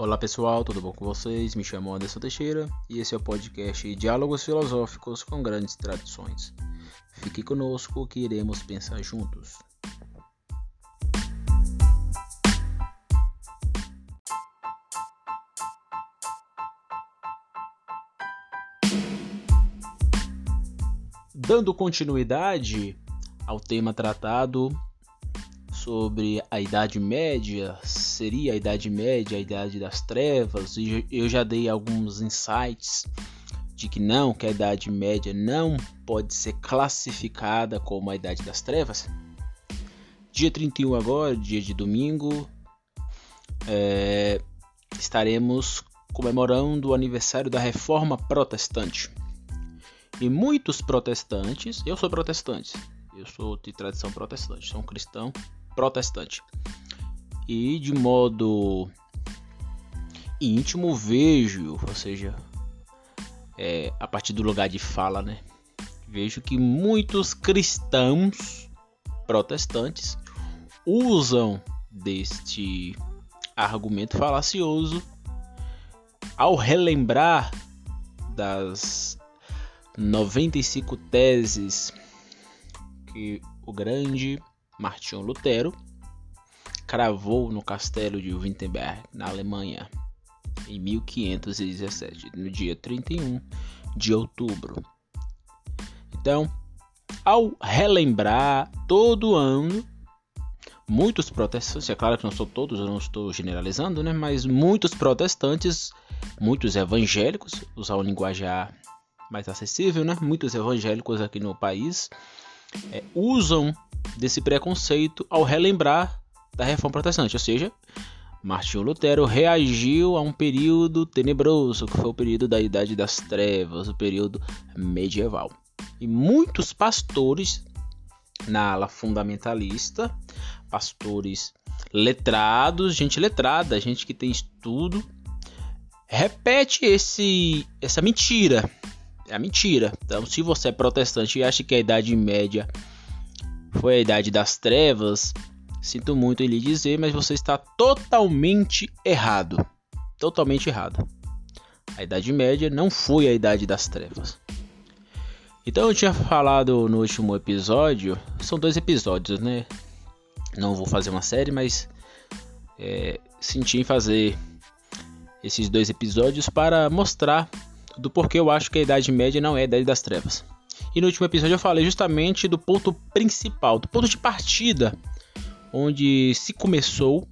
Olá pessoal, tudo bom com vocês? Me chamo Anderson Teixeira e esse é o podcast Diálogos Filosóficos com Grandes Tradições. Fique conosco que iremos pensar juntos. Dando continuidade ao tema tratado sobre a Idade Média, seria a Idade Média a Idade das Trevas, e eu já dei alguns insights de que não, que a Idade Média não pode ser classificada como a Idade das Trevas. Dia 31 agora, dia de domingo, é, estaremos comemorando o aniversário da Reforma Protestante. E muitos protestantes, eu sou protestante, eu sou de tradição protestante, sou um cristão protestante. E de modo íntimo vejo, ou seja, é, a partir do lugar de fala, né? Vejo que muitos cristãos protestantes usam deste argumento falacioso ao relembrar das 95 teses que o grande Martinho Lutero cravou no castelo de Wittenberg, na Alemanha, em 1517, no dia 31 de outubro. Então, ao relembrar todo ano, muitos protestantes, é claro que não são todos, eu não estou generalizando, né, mas muitos protestantes, muitos evangélicos, usar um linguajar mais acessível, né, muitos evangélicos aqui no país é, usam desse preconceito ao relembrar da reforma protestante, ou seja, Martinho Lutero reagiu a um período tenebroso, que foi o período da Idade das Trevas, o período medieval. E muitos pastores na ala fundamentalista, pastores letrados, gente letrada, gente que tem estudo, repete esse essa mentira. É a mentira. Então, se você é protestante e acha que a Idade Média foi a idade das trevas, sinto muito em lhe dizer, mas você está totalmente errado. Totalmente errado. A Idade Média não foi a Idade das Trevas. Então eu tinha falado no último episódio, são dois episódios, né? Não vou fazer uma série, mas é, senti em fazer esses dois episódios para mostrar do porquê eu acho que a Idade Média não é a Idade das Trevas. E no último episódio eu falei justamente do ponto principal, do ponto de partida, onde se começou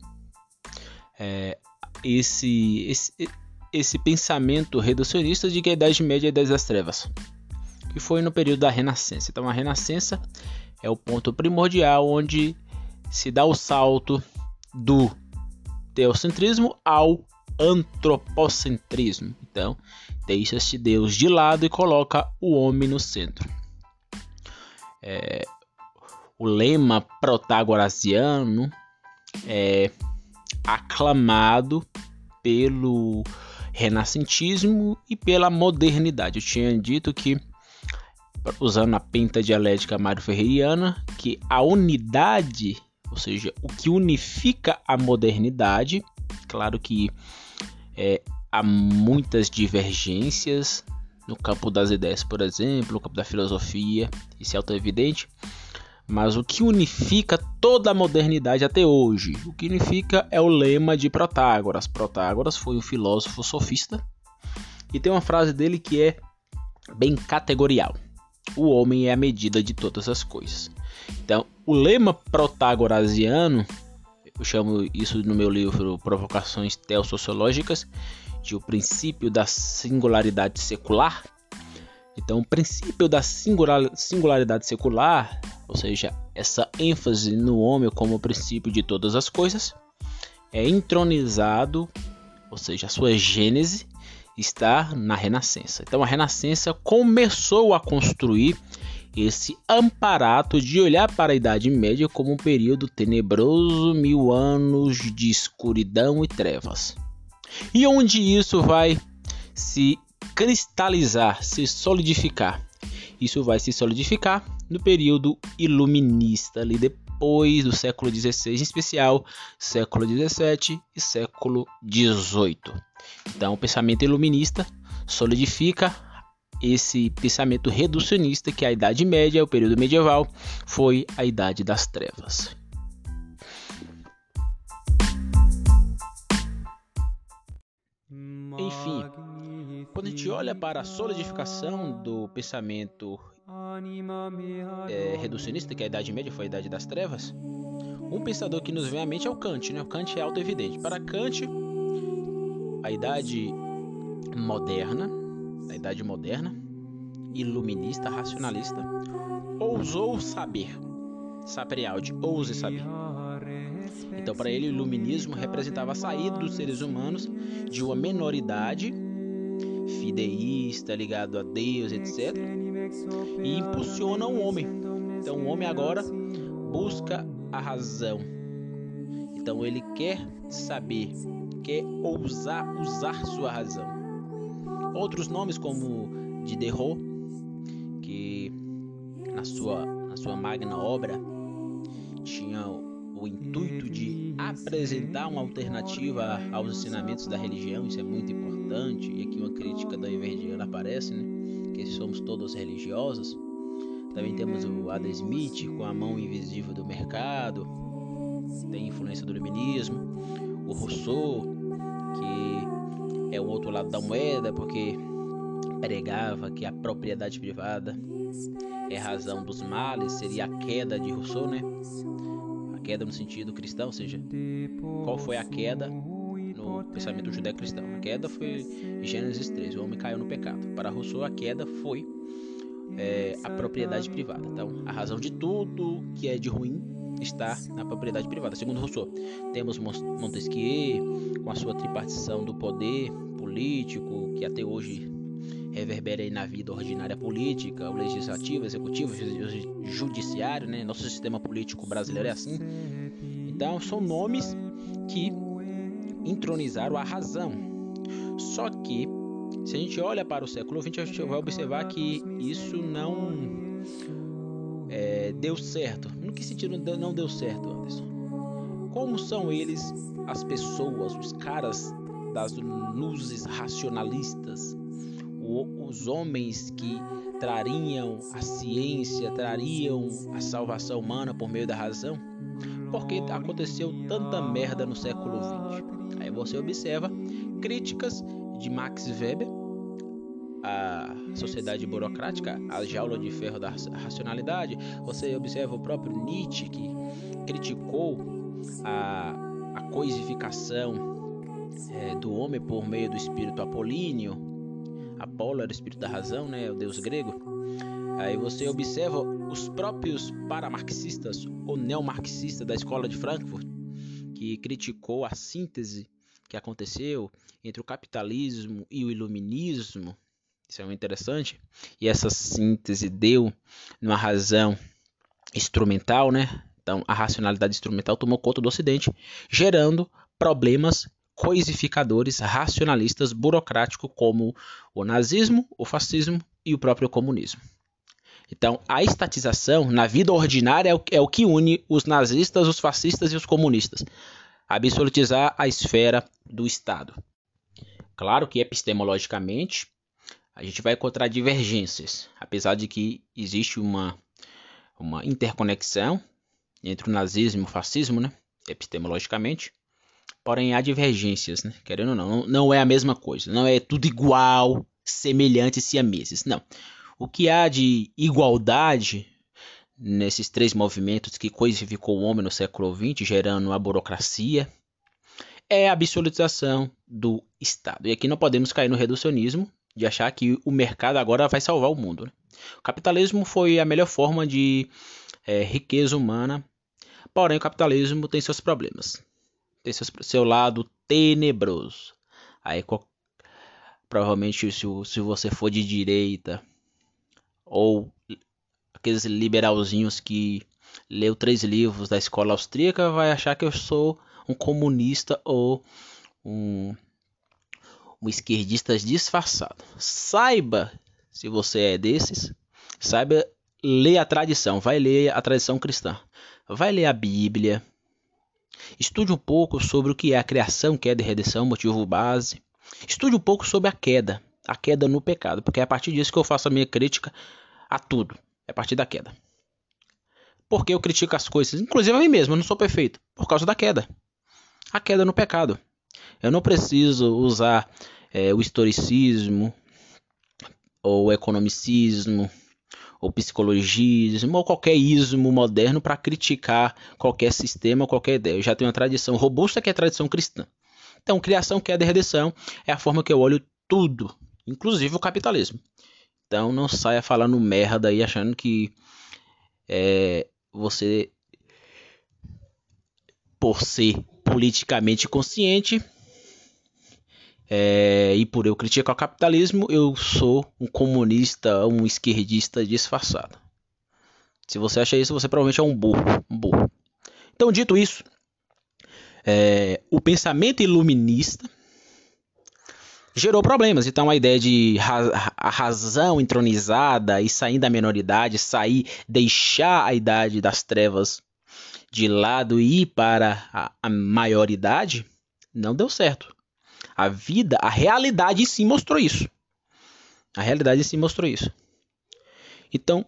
é, esse, esse, esse pensamento reducionista de que a Idade Média é a Idade das Trevas, que foi no período da Renascença. Então a Renascença é o ponto primordial onde se dá o salto do teocentrismo ao antropocentrismo. Então, deixa-se Deus de lado e coloca o homem no centro. É, o lema protagorasiano é aclamado pelo renascentismo e pela modernidade. Eu tinha dito que, usando a penta dialética Mário Ferreiriana, que a unidade, ou seja, o que unifica a modernidade, claro que é, há muitas divergências no campo das ideias, por exemplo, no campo da filosofia, isso é auto-evidente. Mas o que unifica toda a modernidade até hoje? O que unifica é o lema de Protágoras. Protágoras foi um filósofo sofista e tem uma frase dele que é bem categorial: O homem é a medida de todas as coisas. Então, o lema protagorasiano eu chamo isso no meu livro Provocações Teossociológicas, de o princípio da singularidade secular. Então, o princípio da singularidade secular, ou seja, essa ênfase no homem como princípio de todas as coisas, é entronizado, ou seja, a sua gênese está na Renascença. Então, a Renascença começou a construir esse amparato de olhar para a Idade Média como um período tenebroso, mil anos de escuridão e trevas. E onde isso vai se cristalizar, se solidificar? Isso vai se solidificar no período iluminista, ali de, depois do século XVI, em especial século XVII e século XVIII. Então, o pensamento iluminista solidifica esse pensamento reducionista que a Idade Média, o período medieval, foi a Idade das Trevas. Enfim, quando a gente olha para a solidificação do pensamento é, reducionista, que a Idade Média foi a Idade das Trevas, um pensador que nos vem à mente é o Kant. Né? O Kant é auto-evidente. Para Kant, a Idade Moderna, a Idade Moderna, iluminista, racionalista, ousou saber. Saprialdi, ouse saber. Então, para ele, o iluminismo representava a saída dos seres humanos de uma menoridade fideísta, ligado a Deus, etc., e impulsiona o homem. Então, o homem agora busca a razão. Então, ele quer saber, quer ousar usar sua razão. Outros nomes, como Diderot, que na sua, na sua magna obra tinha o intuito de apresentar uma alternativa aos ensinamentos da religião, isso é muito importante, e aqui uma crítica da Everdiana aparece, né? que somos todos religiosos. Também temos o Adam Smith com a mão invisível do mercado, tem influência do iluminismo, o Rousseau, que é o outro lado da moeda, porque pregava que a propriedade privada é razão dos males, seria a queda de Rousseau, né? Queda no sentido cristão, ou seja, qual foi a queda no pensamento judeu-cristão? A queda foi Gênesis 3, o homem caiu no pecado. Para Rousseau, a queda foi é, a propriedade privada. Então, a razão de tudo que é de ruim está na propriedade privada. Segundo Rousseau, temos Montesquieu com a sua tripartição do poder político, que até hoje reverbera aí na vida ordinária política, o legislativo, executivo, o judiciário, né? Nosso sistema político brasileiro é assim. Então, são nomes que entronizaram a razão. Só que, se a gente olha para o século XX, a gente vai observar que isso não é, deu certo. No que sentido não deu certo, Anderson? Como são eles, as pessoas, os caras das luzes racionalistas, os homens que trariam a ciência, trariam a salvação humana por meio da razão? Porque aconteceu tanta merda no século XX. Aí você observa críticas de Max Weber, a sociedade burocrática, a jaula de ferro da racionalidade. Você observa o próprio Nietzsche que criticou a, a coisificação é, do homem por meio do espírito apolíneo Apolo era o espírito da razão, né, o deus grego. Aí você observa os próprios paramarxistas ou neomarxistas da escola de Frankfurt, que criticou a síntese que aconteceu entre o capitalismo e o iluminismo. Isso é muito interessante. E essa síntese deu uma razão instrumental, né? Então, a racionalidade instrumental tomou conta do Ocidente, gerando problemas coisificadores racionalistas burocráticos como o nazismo, o fascismo e o próprio comunismo. Então, a estatização na vida ordinária é o, é o que une os nazistas, os fascistas e os comunistas. Absolutizar a esfera do Estado. Claro que epistemologicamente a gente vai encontrar divergências, apesar de que existe uma, uma interconexão entre o nazismo e o fascismo, né? epistemologicamente. Porém, há divergências, né? Querendo ou não, não é a mesma coisa. Não é tudo igual, semelhante a meses. Não. O que há de igualdade nesses três movimentos que coisificou o homem no século XX, gerando a burocracia, é a absolutização do Estado. E aqui não podemos cair no reducionismo de achar que o mercado agora vai salvar o mundo. Né? O capitalismo foi a melhor forma de é, riqueza humana, porém o capitalismo tem seus problemas tem seu, seu lado tenebroso. Aí provavelmente se, se você for de direita ou aqueles liberalzinhos que leu três livros da escola austríaca vai achar que eu sou um comunista ou um, um esquerdista disfarçado. Saiba, se você é desses, saiba ler a tradição, vai ler a tradição cristã, vai ler a Bíblia, estude um pouco sobre o que é a criação, queda e redenção, motivo base, estude um pouco sobre a queda, a queda no pecado, porque é a partir disso que eu faço a minha crítica a tudo, é a partir da queda. Porque eu critico as coisas, inclusive a mim mesmo, eu não sou perfeito, por causa da queda. A queda no pecado. Eu não preciso usar é, o historicismo, ou economicismo, ou psicologismo, ou qualquer ismo moderno para criticar qualquer sistema, qualquer ideia. Eu já tenho uma tradição robusta que é a tradição cristã. Então, criação, queda e redenção é a forma que eu olho tudo, inclusive o capitalismo. Então, não saia falando merda aí achando que é, você, por ser politicamente consciente, é, e por eu criticar o capitalismo, eu sou um comunista, um esquerdista disfarçado. Se você acha isso, você provavelmente é um burro. Um burro. Então, dito isso, é, o pensamento iluminista gerou problemas. Então, a ideia de ra a razão entronizada e sair da menoridade, sair, deixar a idade das trevas de lado e ir para a, a maioridade, não deu certo. A vida, a realidade em si mostrou isso. A realidade em si mostrou isso. Então,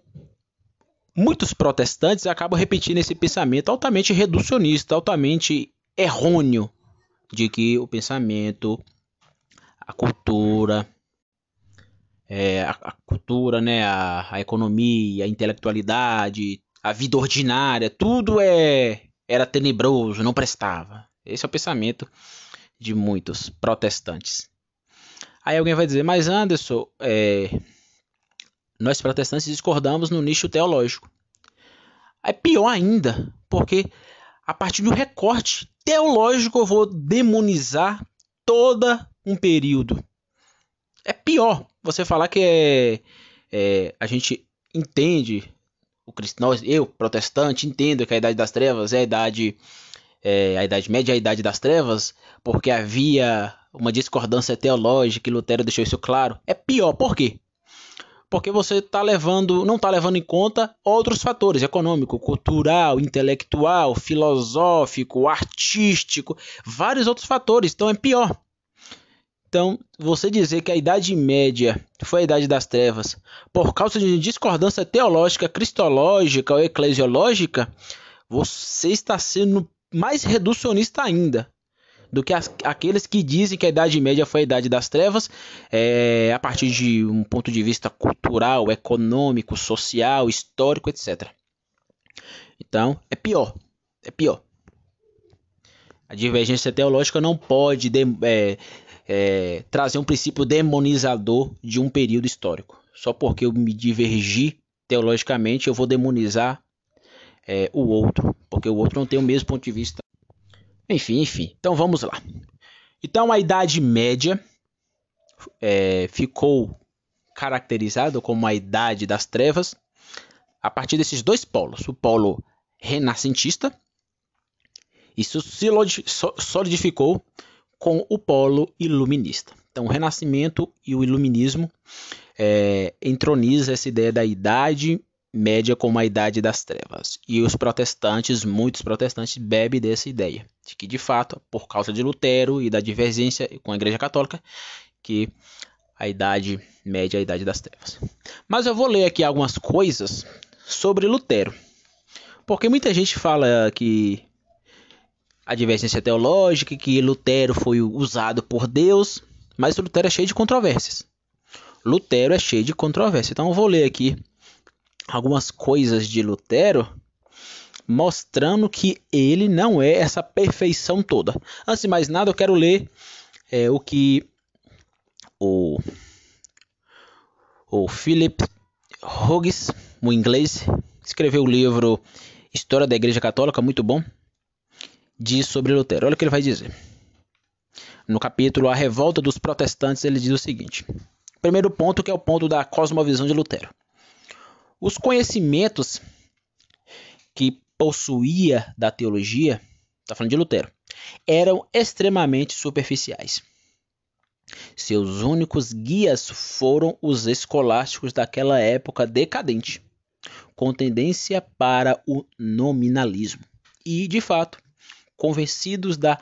muitos protestantes acabam repetindo esse pensamento altamente reducionista, altamente errôneo de que o pensamento, a cultura, é, a, a, cultura, né, a, a, economia, a intelectualidade, a vida ordinária, tudo é era tenebroso, não prestava. Esse é o pensamento de muitos protestantes. Aí alguém vai dizer, mas Anderson, é, nós protestantes discordamos no nicho teológico. É pior ainda, porque a partir do recorte teológico eu vou demonizar toda um período. É pior você falar que é, é a gente entende o cristão, eu protestante entendo que a idade das trevas é a idade é, a Idade Média, a Idade das Trevas, porque havia uma discordância teológica e Lutero deixou isso claro. É pior, por quê? Porque você tá levando, não está levando em conta outros fatores econômico, cultural, intelectual, filosófico, artístico, vários outros fatores. Então é pior. Então, você dizer que a Idade Média foi a Idade das Trevas por causa de discordância teológica, cristológica ou eclesiológica, você está sendo mais reducionista ainda do que as, aqueles que dizem que a Idade Média foi a Idade das Trevas, é, a partir de um ponto de vista cultural, econômico, social, histórico, etc. Então, é pior. É pior. A divergência teológica não pode de, é, é, trazer um princípio demonizador de um período histórico. Só porque eu me divergi teologicamente, eu vou demonizar é, o outro, porque o outro não tem o mesmo ponto de vista. Enfim, enfim. Então vamos lá. Então a Idade Média é, ficou caracterizada como a Idade das Trevas a partir desses dois polos: o polo renascentista, isso se solidificou com o polo iluminista. Então, o Renascimento e o Iluminismo é, entroniza essa ideia da Idade média como a idade das trevas. E os protestantes, muitos protestantes, bebem dessa ideia, de que de fato, por causa de Lutero e da divergência com a Igreja Católica, que a idade média é a idade das trevas. Mas eu vou ler aqui algumas coisas sobre Lutero. Porque muita gente fala que a divergência teológica, que Lutero foi usado por Deus, mas Lutero é cheio de controvérsias. Lutero é cheio de controvérsias. Então eu vou ler aqui algumas coisas de Lutero, mostrando que ele não é essa perfeição toda. Antes de mais nada, eu quero ler é, o que o, o Philip Hughes, o inglês, escreveu o livro História da Igreja Católica, muito bom, diz sobre Lutero. Olha o que ele vai dizer. No capítulo A Revolta dos Protestantes, ele diz o seguinte: primeiro ponto, que é o ponto da cosmovisão de Lutero. Os conhecimentos que possuía da teologia, está falando de Lutero, eram extremamente superficiais. Seus únicos guias foram os escolásticos daquela época decadente. com tendência para o nominalismo. E, de fato, convencidos da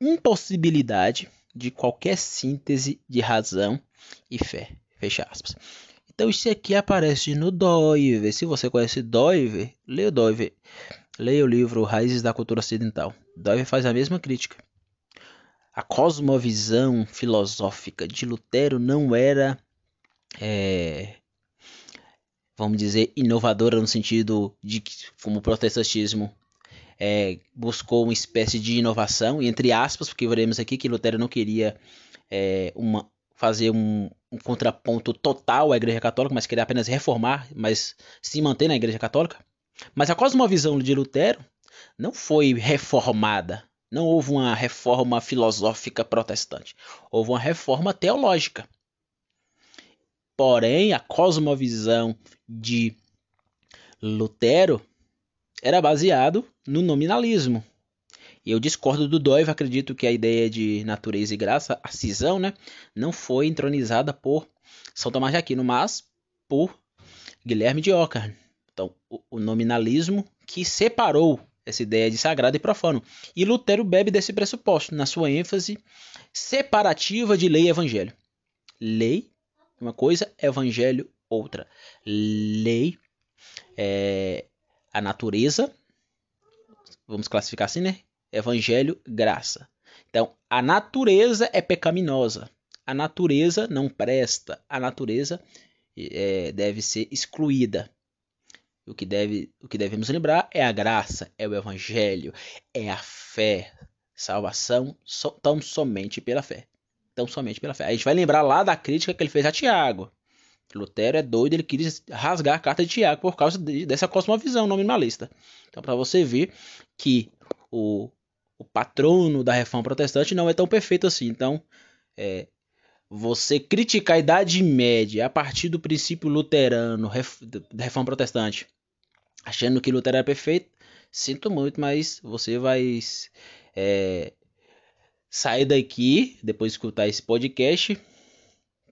impossibilidade de qualquer síntese de razão e fé. Fecha aspas. Então isso aqui aparece no Doiver. Se você conhece Doiver, leia o Doiver. Leia o livro Raízes da Cultura Ocidental. Doiver faz a mesma crítica. A cosmovisão filosófica de Lutero não era, é, vamos dizer, inovadora no sentido de que, como o protestantismo é, buscou uma espécie de inovação, entre aspas, porque veremos aqui que Lutero não queria é, uma, fazer um, um, contraponto total à Igreja Católica, mas queria apenas reformar, mas se manter na Igreja Católica. Mas a cosmovisão de Lutero não foi reformada, não houve uma reforma filosófica protestante, houve uma reforma teológica. Porém, a cosmovisão de Lutero era baseado no nominalismo. Eu discordo do Doive, acredito que a ideia de natureza e graça, a cisão, né, não foi entronizada por São Tomás de Aquino, mas por Guilherme de Ockham. Então, o, o nominalismo que separou essa ideia de sagrado e profano. E Lutero bebe desse pressuposto na sua ênfase separativa de lei e evangelho. Lei, uma coisa, evangelho, outra. Lei é a natureza, vamos classificar assim, né? Evangelho, graça. Então, a natureza é pecaminosa. A natureza não presta. A natureza é, deve ser excluída. O que, deve, o que devemos lembrar é a graça, é o evangelho, é a fé. Salvação so, tão somente pela fé. Tão somente pela fé. A gente vai lembrar lá da crítica que ele fez a Tiago. Lutero é doido, ele queria rasgar a carta de Tiago por causa de, dessa cosmovisão nominalista. Então, para você ver que o, o patrono da reforma protestante não é tão perfeito assim. Então, é, você criticar a Idade Média a partir do princípio luterano da reforma protestante, achando que Lutero é perfeito, sinto muito, mas você vai é, sair daqui, depois de escutar esse podcast,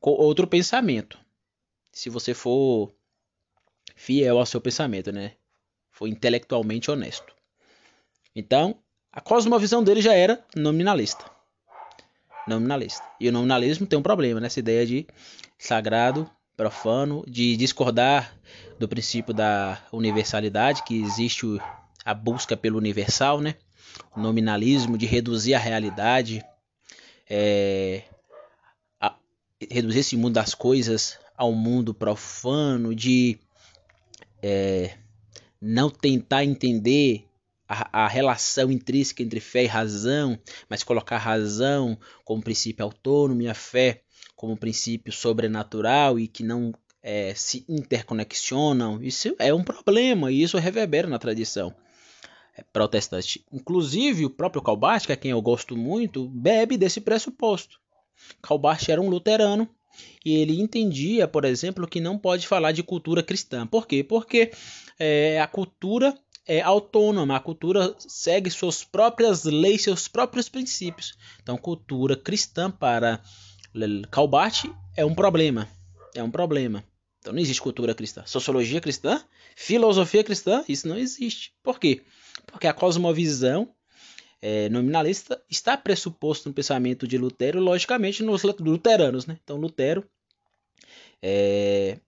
com outro pensamento se você for fiel ao seu pensamento, né? For intelectualmente honesto. Então, a cosmovisão dele já era nominalista. Nominalista. E o nominalismo tem um problema nessa ideia de sagrado, profano, de discordar do princípio da universalidade, que existe a busca pelo universal, né? O nominalismo de reduzir a realidade, é, a, reduzir esse mundo das coisas ao mundo profano, de é, não tentar entender a, a, relação intrínseca entre fé e razão, mas colocar a razão como princípio autônomo e a fé como princípio sobrenatural e que não é, se interconexionam, isso é um problema e isso reverbera na tradição é, protestante. Inclusive, o próprio Calbart, que é quem eu gosto muito, bebe desse pressuposto. Calbart era um luterano e ele entendia, por exemplo, que não pode falar de cultura cristã. Por quê? Porque é, a cultura é autônoma, a cultura segue suas próprias leis, seus próprios princípios. Então, cultura cristã para Calbart é um problema. É um problema. Então, não existe cultura cristã. Sociologia cristã, filosofia cristã, isso não existe. Por quê? Porque a cosmovisão é, nominalista está pressuposto no pensamento de Lutero, logicamente nos luteranos. Né? Então Lutero é,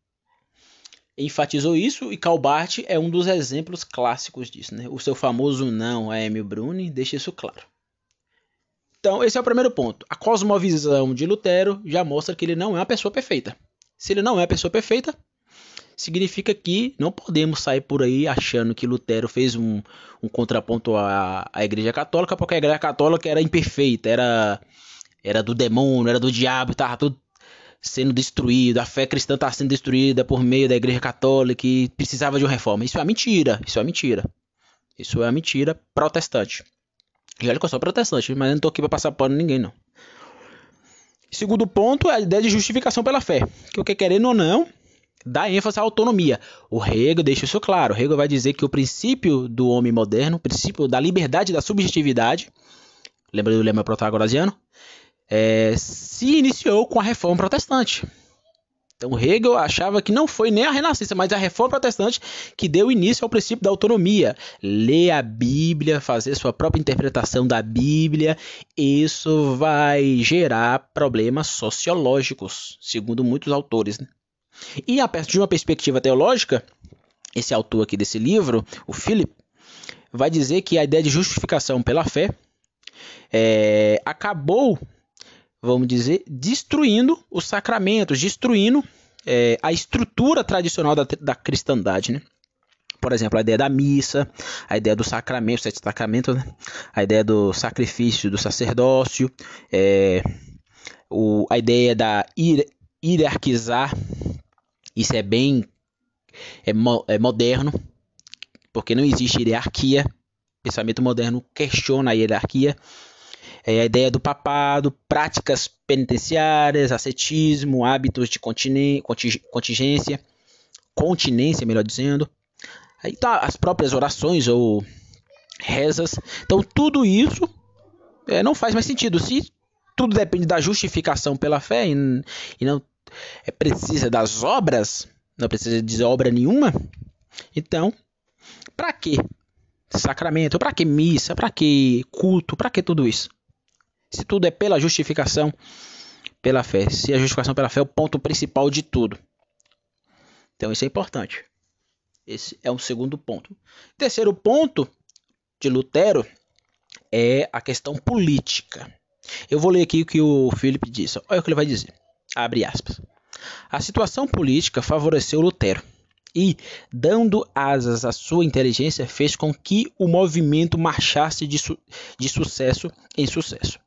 enfatizou isso e Calbart é um dos exemplos clássicos disso. Né? O seu famoso não a Emil Bruni deixa isso claro. Então esse é o primeiro ponto. A cosmovisão de Lutero já mostra que ele não é uma pessoa perfeita. Se ele não é uma pessoa perfeita, significa que não podemos sair por aí achando que Lutero fez um, um contraponto à, à Igreja Católica, porque a Igreja Católica era imperfeita, era, era do demônio, era do diabo, estava tudo sendo destruído, a fé cristã estava sendo destruída por meio da Igreja Católica e precisava de uma reforma. Isso é mentira, isso é mentira. Isso é mentira protestante. E olha que eu sou protestante, mas eu não estou aqui para passar pano em ninguém, não. Segundo ponto é a ideia de justificação pela fé. Que o que querendo ou não, dá ênfase à autonomia. O Hegel deixa isso claro. O Hegel vai dizer que o princípio do homem moderno, o princípio da liberdade da subjetividade, lembra do lema protagorasiano? É, se iniciou com a reforma protestante. Então Hegel achava que não foi nem a Renascença, mas a Reforma Protestante que deu início ao princípio da autonomia. Ler a Bíblia, fazer sua própria interpretação da Bíblia, isso vai gerar problemas sociológicos, segundo muitos autores. Né? E a partir de uma perspectiva teológica, esse autor aqui desse livro, o Philip, vai dizer que a ideia de justificação pela fé é, acabou vamos dizer, destruindo os sacramentos, destruindo é, a estrutura tradicional da, da cristandade, né? Por exemplo, a ideia da missa, a ideia do sacramento, sete sacramentos, né? a ideia do sacrifício do sacerdócio, é, o, a ideia da hier, hierarquizar, isso é bem é, é moderno, porque não existe hierarquia. O pensamento moderno questiona a hierarquia é a ideia do papado, práticas penitenciárias, ascetismo, hábitos de contingência, continência, melhor dizendo. Aí tá as próprias orações ou rezas. Então tudo isso é, não faz mais sentido. Se tudo depende da justificação pela fé e, e não é, precisa das obras, não precisa de obra nenhuma, então, para que sacramento? Para que missa? Para que culto? Para que tudo isso? Se tudo é pela justificação pela fé. Se a justificação pela fé é o ponto principal de tudo. Então isso é importante. Esse é um segundo ponto. Terceiro ponto de Lutero é a questão política. Eu vou ler aqui o que o Felipe disse. Olha o que ele vai dizer. Abre aspas. A situação política favoreceu Lutero e, dando asas à sua inteligência, fez com que o movimento marchasse de, su de sucesso em sucesso.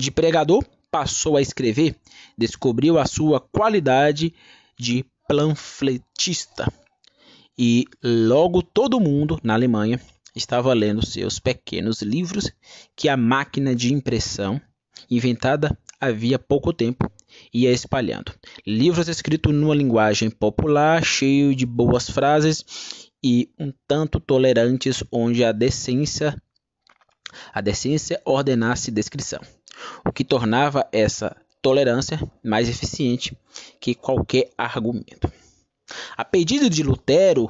De pregador, passou a escrever, descobriu a sua qualidade de panfletista. E logo todo mundo na Alemanha estava lendo seus pequenos livros que a máquina de impressão, inventada havia pouco tempo, ia espalhando. Livros escritos numa linguagem popular, cheio de boas frases e um tanto tolerantes, onde a decência a decência ordenasse descrição o que tornava essa tolerância mais eficiente que qualquer argumento. A pedido de Lutero,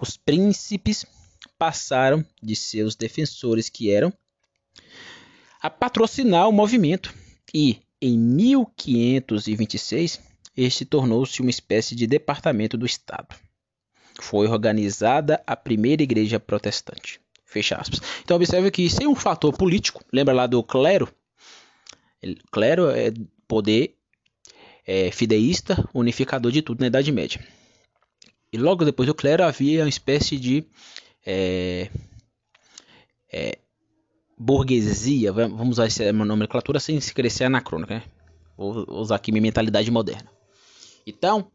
os príncipes passaram de seus defensores, que eram, a patrocinar o movimento, e em 1526 este tornou-se uma espécie de departamento do Estado. Foi organizada a primeira igreja protestante. Fecha aspas. Então observe que sem um fator político, lembra lá do clero, Clero é poder é, fideísta, unificador de tudo na Idade Média. E logo depois do clero havia uma espécie de é, é, burguesia, vamos usar essa nomenclatura sem se crescer anacrônica, né? Vou usar aqui minha mentalidade moderna. Então,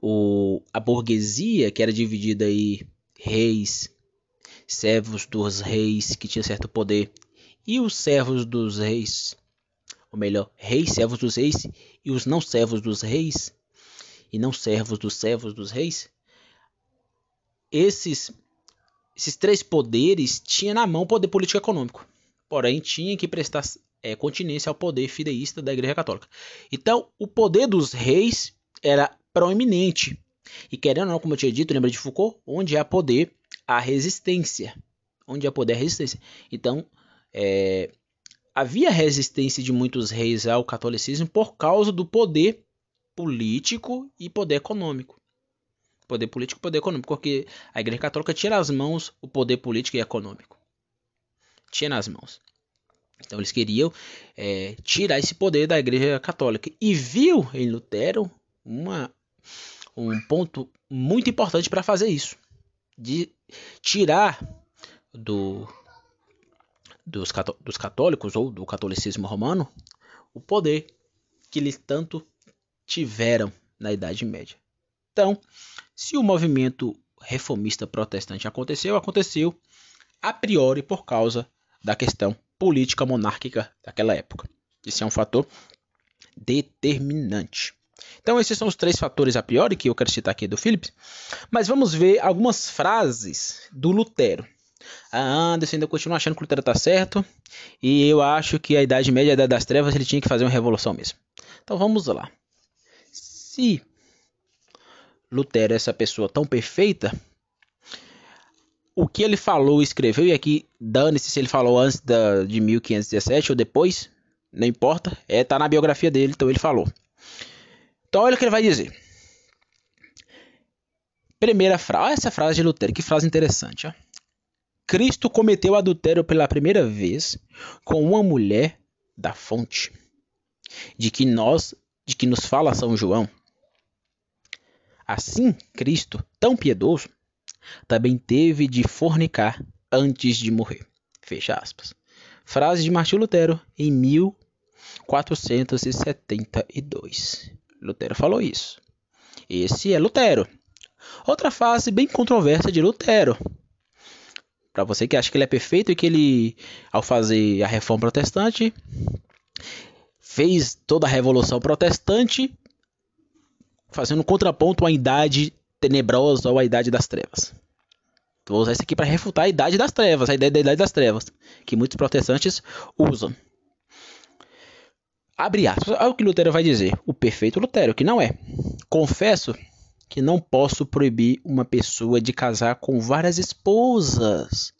o, a burguesia, que era dividida aí reis, servos dos reis que tinham certo poder, e os servos dos reis ou melhor, reis, servos dos reis, e os não servos dos reis, e não servos dos servos dos reis, esses, esses três poderes tinham na mão o poder político econômico, porém tinha que prestar é, continência ao poder fideísta da Igreja Católica. Então, o poder dos reis era proeminente, e querendo ou não, como eu tinha dito, lembra de Foucault? Onde há poder, há resistência. Onde há poder, há resistência. Então, é, havia resistência de muitos reis ao catolicismo por causa do poder político e poder econômico. Poder político e poder econômico, porque a Igreja Católica tinha nas mãos o poder político e econômico. Tinha nas mãos. Então eles queriam é, tirar esse poder da Igreja Católica. E viu em Lutero uma, um ponto muito importante para fazer isso. De tirar do, dos, dos católicos ou do catolicismo romano o poder que eles tanto tiveram na Idade Média. Então, se o movimento reformista protestante aconteceu, aconteceu a priori por causa da questão política monárquica daquela época. Esse é um fator determinante. Então, esses são os três fatores a priori que eu quero citar aqui do Phillips. Mas vamos ver algumas frases do Lutero. A Anderson ainda continua achando que o Lutero está certo. E eu acho que a Idade Média, a Idade das Trevas, ele tinha que fazer uma revolução mesmo. Então vamos lá. se Lutero é essa pessoa tão perfeita, o que ele falou escreveu, e aqui dane-se se ele falou antes da, de 1517 ou depois, não importa, é tá na biografia dele, então ele falou. Então olha o que ele vai dizer. Primeira frase, olha essa frase de Lutero, que frase interessante. Ó. Cristo cometeu adultério pela primeira vez com uma mulher da fonte, de que nós, de que nos fala São João. Assim, Cristo, tão piedoso, também teve de fornicar antes de morrer. Fecha aspas. Frase de Martinho Lutero em 1472. Lutero falou isso. Esse é Lutero. Outra fase bem controversa de Lutero. Para você que acha que ele é perfeito e que ele, ao fazer a reforma protestante, fez toda a revolução protestante, fazendo contraponto à idade tenebrosa ou à idade das trevas. Vou usar isso aqui para refutar a idade das trevas, a ideia da idade das trevas, que muitos protestantes usam. Abre aspas. Olha o que Lutero vai dizer. O perfeito Lutero, que não é. Confesso que não posso proibir uma pessoa de casar com várias esposas,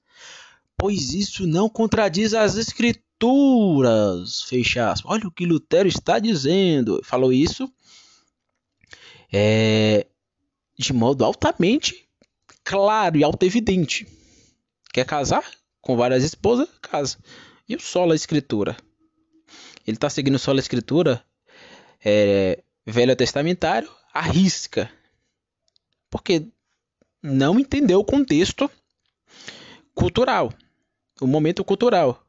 pois isso não contradiz as escrituras. Fecha aspas. Olha o que Lutero está dizendo. Falou isso é, de modo altamente claro e auto-evidente. Quer casar com várias esposas? Casa. E o solo a escritura? Ele está seguindo solo a escritura é, velho testamentário, arrisca. Porque não entendeu o contexto cultural, o momento cultural.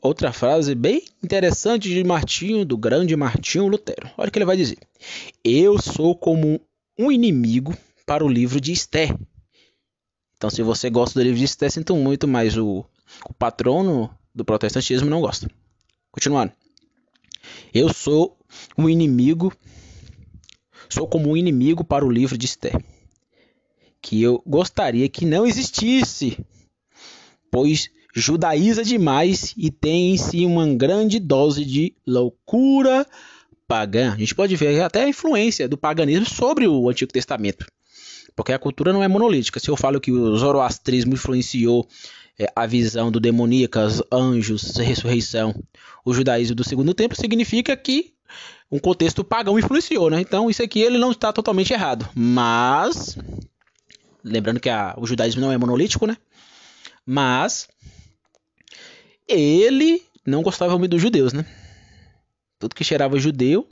Outra frase bem interessante de Martinho, do grande Martinho Lutero. Olha o que ele vai dizer. Eu sou como um inimigo para o livro de Esté. Então, se você gosta do livro de Esté, sinto muito, mas o, o patrono do protestantismo não gosta. Continuando. Eu sou um inimigo, sou como um inimigo para o livro de Esté, que eu gostaria que não existisse, pois judaiza demais e tem em si uma grande dose de loucura pagã. A gente pode ver até a influência do paganismo sobre o Antigo Testamento. Porque a cultura não é monolítica. Se eu falo que o zoroastrismo influenciou é, a visão do demoníacas, anjos, ressurreição, o judaísmo do segundo tempo, significa que um contexto pagão influenciou, né? Então isso aqui ele não está totalmente errado. Mas, lembrando que a, o judaísmo não é monolítico, né? Mas ele não gostava muito dos judeus, né? Tudo que cheirava judeu,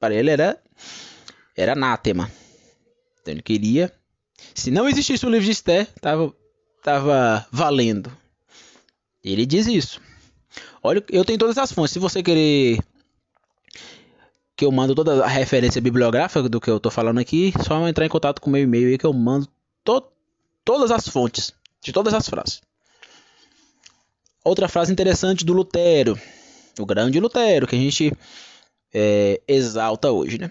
para ele era era anátema. Então ele queria, se não existisse o livro de Esther, tava tava valendo. Ele diz isso. Olha, eu tenho todas as fontes. Se você querer que eu mando toda a referência bibliográfica do que eu tô falando aqui, só entrar em contato com o meu e-mail aí que eu mando to todas as fontes de todas as frases. Outra frase interessante do Lutero, o grande Lutero, que a gente é, exalta hoje, né?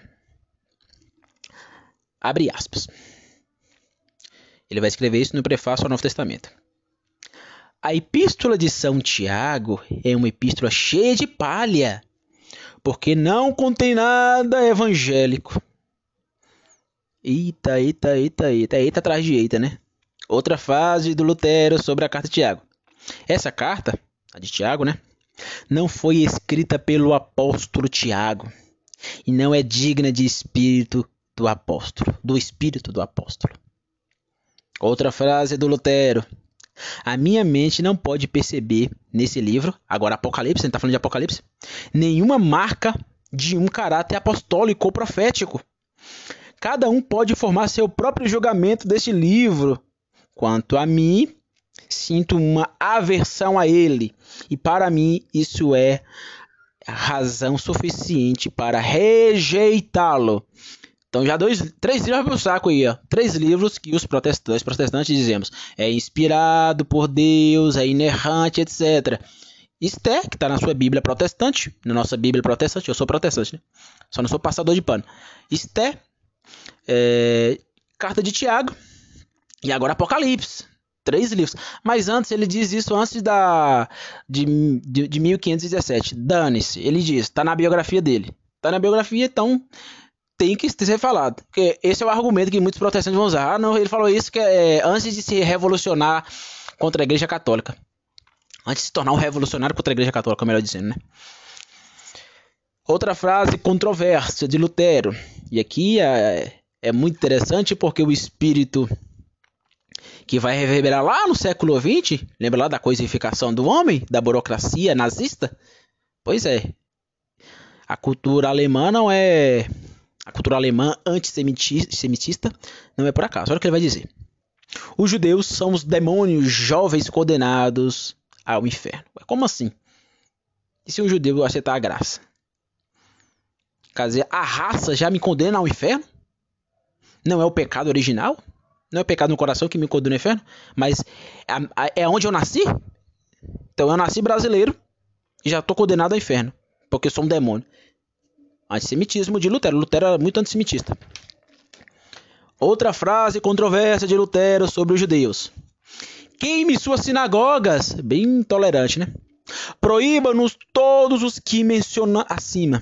Abre aspas. Ele vai escrever isso no prefácio ao Novo Testamento. A epístola de São Tiago é uma epístola cheia de palha, porque não contém nada evangélico. Eita, eita, eita, eita, eita atrás de eita, né? Outra frase do Lutero sobre a carta de Tiago. Essa carta, a de Tiago, né? Não foi escrita pelo apóstolo Tiago e não é digna de espírito do apóstolo, do espírito do apóstolo. Outra frase do Lutero. A minha mente não pode perceber nesse livro, agora Apocalipse, a gente está falando de Apocalipse, nenhuma marca de um caráter apostólico ou profético. Cada um pode formar seu próprio julgamento deste livro. Quanto a mim, sinto uma aversão a ele. E para mim isso é razão suficiente para rejeitá-lo. Então já dois, três livros para o saco aí, ó. Três livros que os protestantes, protestantes dizemos é inspirado por Deus, é inerrante, etc. Esther, que está na sua Bíblia protestante, na nossa Bíblia protestante, eu sou protestante, né? Só não sou passador de pano. Esther, é, carta de Tiago e agora Apocalipse três livros. Mas antes, ele diz isso antes da de, de, de 1517. Dane-se. Ele diz, tá na biografia dele. Tá na biografia, então tem que ser falado. Porque esse é o argumento que muitos protestantes vão usar. Ah, não, ele falou isso que é, antes de se revolucionar contra a Igreja Católica. Antes de se tornar um revolucionário contra a Igreja Católica, melhor dizendo, né? Outra frase controversa de Lutero. E aqui é, é muito interessante porque o espírito que vai reverberar lá no século XX, lembra lá da coisificação do homem, da burocracia nazista? Pois é. A cultura alemã não é. A cultura alemã antissemitista não é por acaso. Olha o que ele vai dizer. Os judeus são os demônios jovens condenados ao inferno. Como assim? E se um judeu aceitar a graça? Quer dizer, a raça já me condena ao inferno? Não é o pecado original? Não é o pecado no coração que me condena ao inferno? Mas é, onde eu nasci? Então eu nasci brasileiro e já estou condenado ao inferno. Porque sou um demônio. Antissemitismo de Lutero. Lutero era muito antissemitista. Outra frase controversa de Lutero sobre os judeus. Queime suas sinagogas. Bem intolerante, né? Proíba-nos todos os que menciona acima.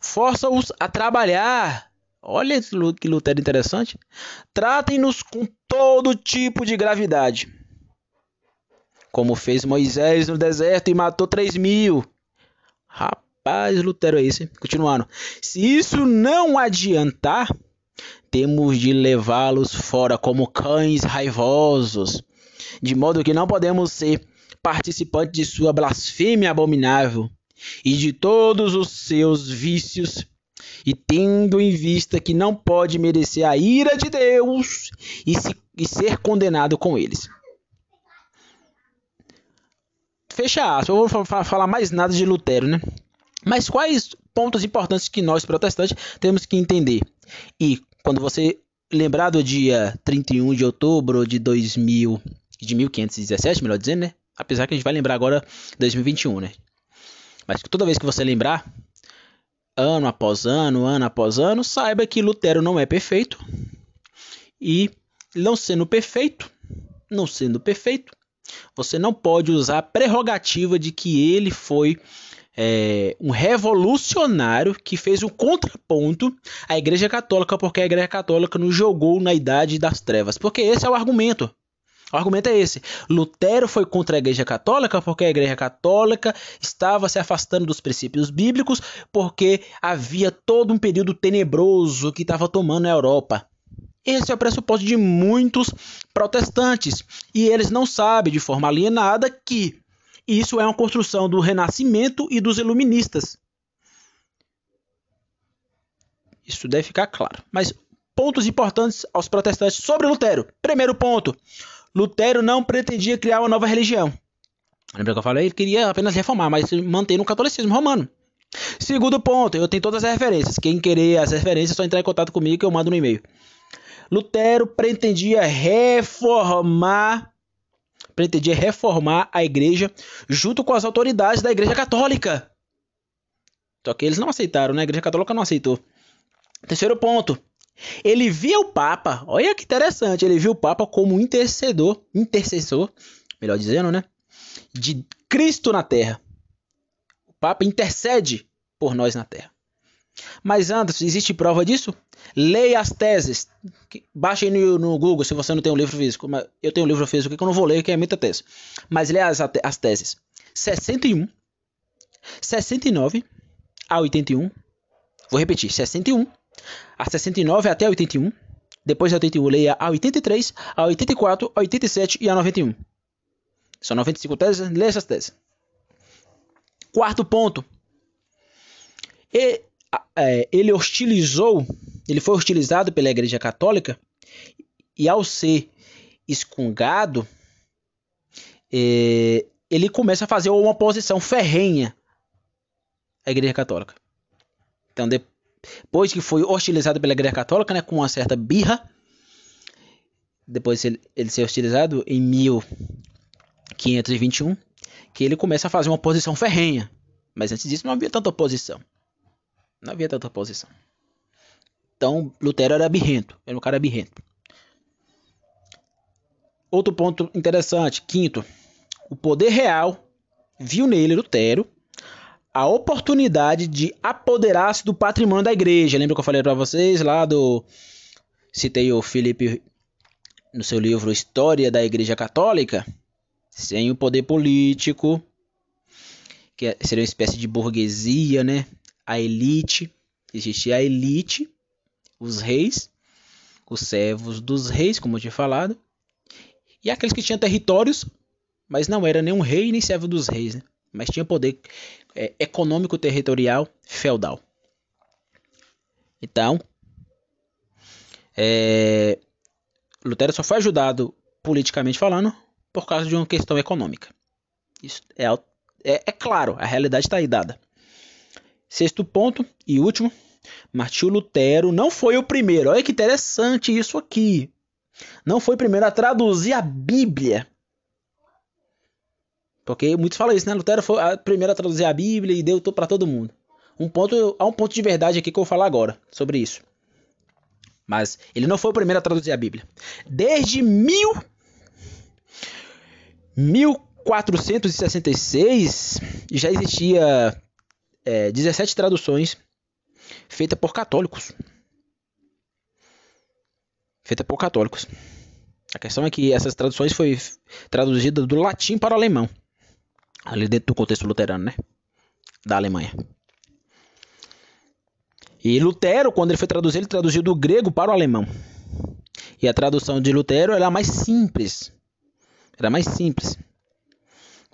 Força-os a trabalhar. Olha que Lutero interessante. Tratem-nos com todo tipo de gravidade. Como fez Moisés no deserto e matou 3 mil. Rapaz, Lutero é esse. Continuando. Se isso não adiantar, temos de levá-los fora como cães raivosos, de modo que não podemos ser participantes de sua blasfêmia abominável e de todos os seus vícios, e tendo em vista que não pode merecer a ira de Deus e, se, e ser condenado com eles. Fecha aspas, eu vou falar mais nada de Lutero, né? Mas quais pontos importantes que nós protestantes temos que entender? E quando você lembrar do dia 31 de outubro de 2000, de 1517, melhor dizendo, né? Apesar que a gente vai lembrar agora 2021, né? Mas toda vez que você lembrar, ano após ano, ano após ano, saiba que Lutero não é perfeito. E não sendo perfeito, não sendo perfeito, você não pode usar a prerrogativa de que ele foi é, um revolucionário que fez um contraponto à Igreja Católica, porque a Igreja Católica nos jogou na Idade das Trevas. Porque esse é o argumento. O argumento é esse. Lutero foi contra a Igreja Católica porque a Igreja Católica estava se afastando dos princípios bíblicos, porque havia todo um período tenebroso que estava tomando a Europa. Esse é o pressuposto de muitos protestantes. E eles não sabem de forma alienada que isso é uma construção do Renascimento e dos Iluministas. Isso deve ficar claro. Mas pontos importantes aos protestantes sobre Lutero. Primeiro ponto: Lutero não pretendia criar uma nova religião. Lembra que eu falei? Ele queria apenas reformar, mas manter no catolicismo romano. Segundo ponto, eu tenho todas as referências. Quem querer as referências, é só entrar em contato comigo que eu mando no e-mail. Lutero pretendia reformar pretendia reformar a igreja junto com as autoridades da igreja católica. Só que eles não aceitaram, né? A igreja católica não aceitou. Terceiro ponto. Ele via o Papa, olha que interessante, ele viu o Papa como intercedor, intercessor, melhor dizendo, né? De Cristo na terra. O Papa intercede por nós na terra. Mas Anderson, existe prova disso? Leia as teses. Baixe aí no, no, Google se você não tem um livro físico. Eu tenho um livro físico que eu não vou ler, que é muita tese. Mas leia as, as teses. 61, 69 a 81. Vou repetir. 61 a 69 até 81. Depois da 81, leia a 83, a 84, a 87 e a 91. São 95 teses, leia essas teses. Quarto ponto. E, é, ele hostilizou, ele foi hostilizado pela Igreja Católica e ao ser excungado, é, ele começa a fazer uma oposição ferrenha à Igreja Católica. Então, de, depois que foi hostilizado pela Igreja Católica, né, com uma certa birra, depois ele, ele ser hostilizado em 1521, que ele começa a fazer uma oposição ferrenha. Mas antes disso não havia tanta oposição. Não havia tanta oposição. Então Lutero era birrento, era um cara birrento. Outro ponto interessante, quinto, o poder real viu nele, Lutero, a oportunidade de apoderar-se do patrimônio da igreja. Lembra que eu falei para vocês lá do citei o Felipe no seu livro História da Igreja Católica, sem o poder político, que é, seria uma espécie de burguesia, né? A elite, existia a elite, os reis, os servos dos reis, como eu tinha falado, e aqueles que tinham territórios, mas não era nem um rei nem servo dos reis, né? mas tinha poder é, econômico territorial feudal. Então, é, Lutero só foi ajudado politicamente falando por causa de uma questão econômica. Isso é, é, é claro, a realidade está aí dada. Sexto ponto e último, Martinho Lutero não foi o primeiro. Olha que interessante isso aqui. Não foi o primeiro a traduzir a Bíblia. Porque muitos falam isso, né? Lutero foi a primeira a traduzir a Bíblia e deu para todo mundo. Um ponto, há um ponto de verdade aqui que eu vou falar agora sobre isso. Mas ele não foi o primeiro a traduzir a Bíblia. Desde mil, 1466 já existia é, 17 traduções feitas por católicos. Feita por católicos. A questão é que essas traduções foi traduzida do latim para o alemão. Ali dentro do contexto luterano, né? Da Alemanha. E Lutero, quando ele foi traduzir, ele traduziu do grego para o alemão. E a tradução de Lutero era mais simples. Era mais simples.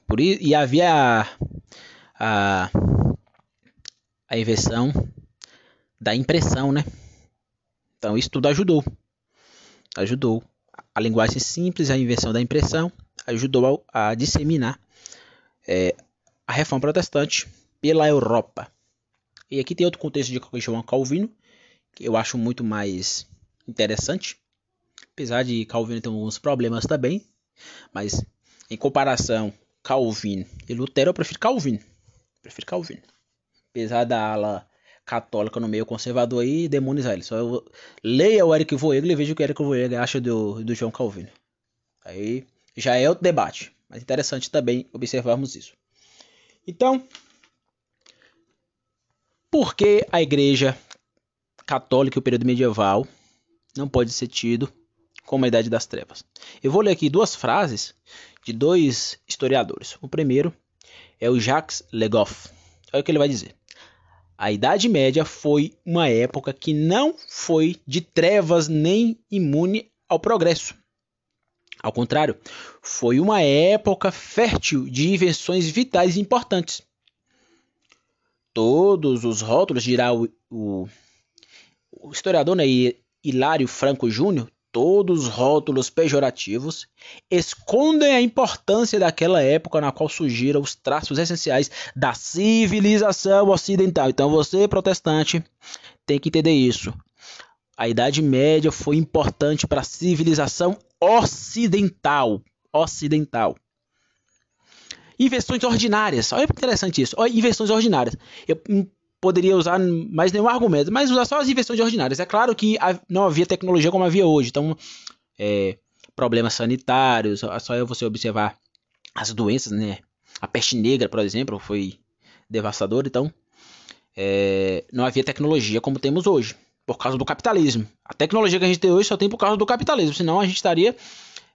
Por isso, e havia a, a, a invenção da impressão, né? Então isso tudo ajudou. Ajudou. A linguagem simples, a invenção da impressão, ajudou a, a disseminar é, a reforma protestante pela Europa. E aqui tem outro contexto de João Calvino, que eu acho muito mais interessante. Apesar de Calvino ter alguns problemas também. Mas em comparação Calvino e Lutero, eu prefiro Calvino. Eu prefiro Calvino. Apesar da ala católica no meio conservador aí, demonizar ele. Só eu leia o Eric Voegelin e veja o que o Eric Voegelin acha do, do João Calvino. Aí já é outro debate. Mas interessante também observarmos isso. Então, por que a igreja católica e o período medieval não pode ser tido como a Idade das Trevas? Eu vou ler aqui duas frases de dois historiadores. O primeiro é o Jacques Legoff. Olha o que ele vai dizer. A Idade Média foi uma época que não foi de trevas nem imune ao progresso. Ao contrário, foi uma época fértil de invenções vitais importantes todos os rótulos, dirá o, o, o historiador né, Hilário Franco Júnior, todos os rótulos pejorativos escondem a importância daquela época na qual surgiram os traços essenciais da civilização ocidental. Então você, protestante, tem que entender isso. A Idade Média foi importante para a civilização ocidental. Ocidental. Inversões ordinárias. Olha que interessante isso. Olha, inversões ordinárias. Eu poderia usar mais nenhum argumento, mas usar só as inversões ordinárias. É claro que não havia tecnologia como havia hoje. Então, é, problemas sanitários, só você observar as doenças, né? A peste negra, por exemplo, foi devastadora. Então, é, não havia tecnologia como temos hoje, por causa do capitalismo. A tecnologia que a gente tem hoje só tem por causa do capitalismo, senão a gente estaria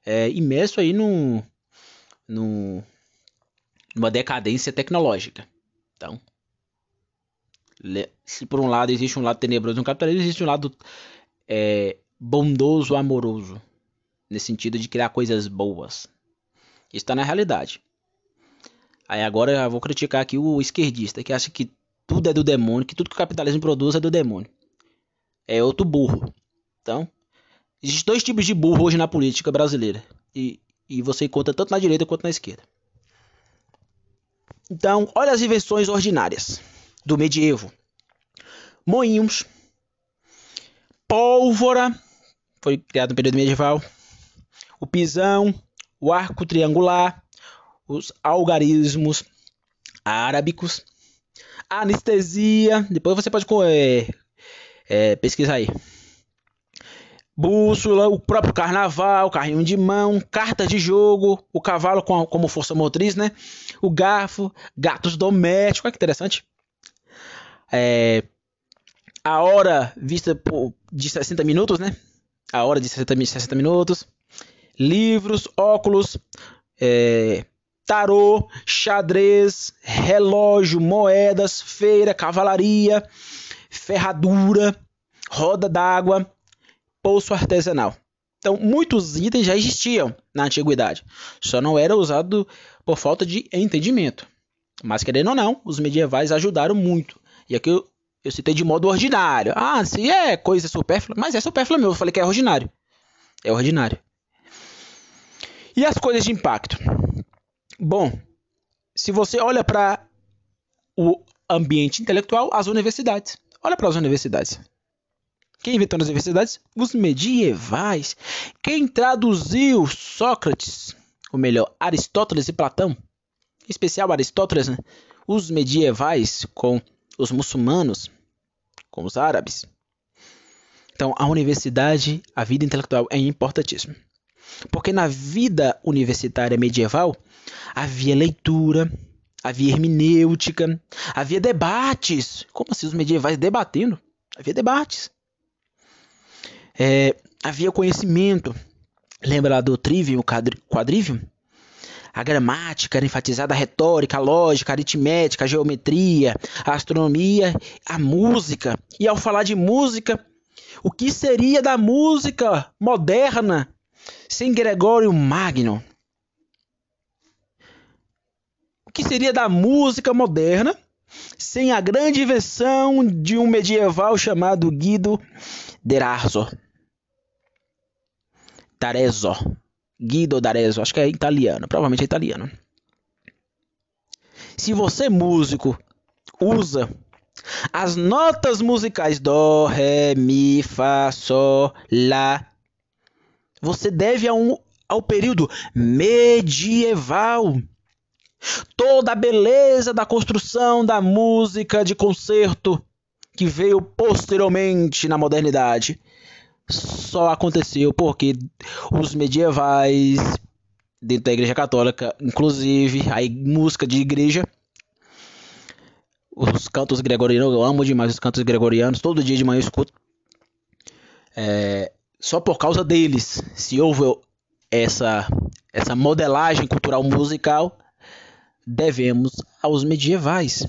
é, imerso aí no, no, numa decadência tecnológica. Então, se por um lado existe um lado tenebroso no capitalismo, existe um lado é, bondoso, amoroso, nesse sentido de criar coisas boas. Isso está na realidade. Aí agora eu vou criticar aqui o esquerdista que acha que tudo é do demônio, que tudo que o capitalismo produz é do demônio. É outro burro. Então, existem dois tipos de burro hoje na política brasileira. E, e você encontra tanto na direita quanto na esquerda. Então, olha as invenções ordinárias do medievo: moinhos, pólvora, foi criado no período medieval, o pisão, o arco triangular, os algarismos árabicos, a anestesia. Depois você pode é, é, pesquisar aí. bússola, o próprio carnaval, carrinho de mão, cartas de jogo, o cavalo com, como força motriz, né? O garfo, gatos domésticos, olha que interessante. É, a hora vista por, de 60 minutos, né? A hora de 60, 60 minutos. Livros, óculos, é, tarô, xadrez, relógio, moedas, feira, cavalaria, ferradura, roda d'água, poço artesanal. Então, muitos itens já existiam na antiguidade, só não era usado por falta de entendimento. Mas, querendo ou não, os medievais ajudaram muito. E aqui eu, eu citei de modo ordinário. Ah, se é coisa supérflua, mas é supérflua mesmo. Eu falei que é ordinário. É ordinário. E as coisas de impacto? Bom, se você olha para o ambiente intelectual, as universidades. Olha para as universidades. Quem inventou as universidades? Os medievais. Quem traduziu Sócrates, ou melhor, Aristóteles e Platão, em especial Aristóteles, né? os medievais com os muçulmanos, com os árabes. Então, a universidade, a vida intelectual é importantíssima. Porque na vida universitária medieval havia leitura, havia hermenêutica, havia debates. Como assim os medievais debatendo? Havia debates. É, havia conhecimento. Lembra lá do trivium, quadrivium? A gramática era enfatizada, a retórica, a lógica, a aritmética, a geometria, a astronomia, a música. E ao falar de música, o que seria da música moderna sem Gregório Magno? O que seria da música moderna sem a grande invenção de um medieval chamado Guido d'Arezzo? Guido d'Arezzo, acho que é italiano, provavelmente é italiano. Se você músico usa as notas musicais do, ré, mi, fá, sol, lá, você deve a um, ao período medieval. Toda a beleza da construção da música de concerto que veio posteriormente na modernidade só aconteceu porque os medievais dentro da igreja católica, inclusive a música de igreja, os cantos gregorianos, eu amo demais os cantos gregorianos, todo dia de manhã eu escuto. É, só por causa deles, se houve essa, essa modelagem cultural musical, devemos aos medievais.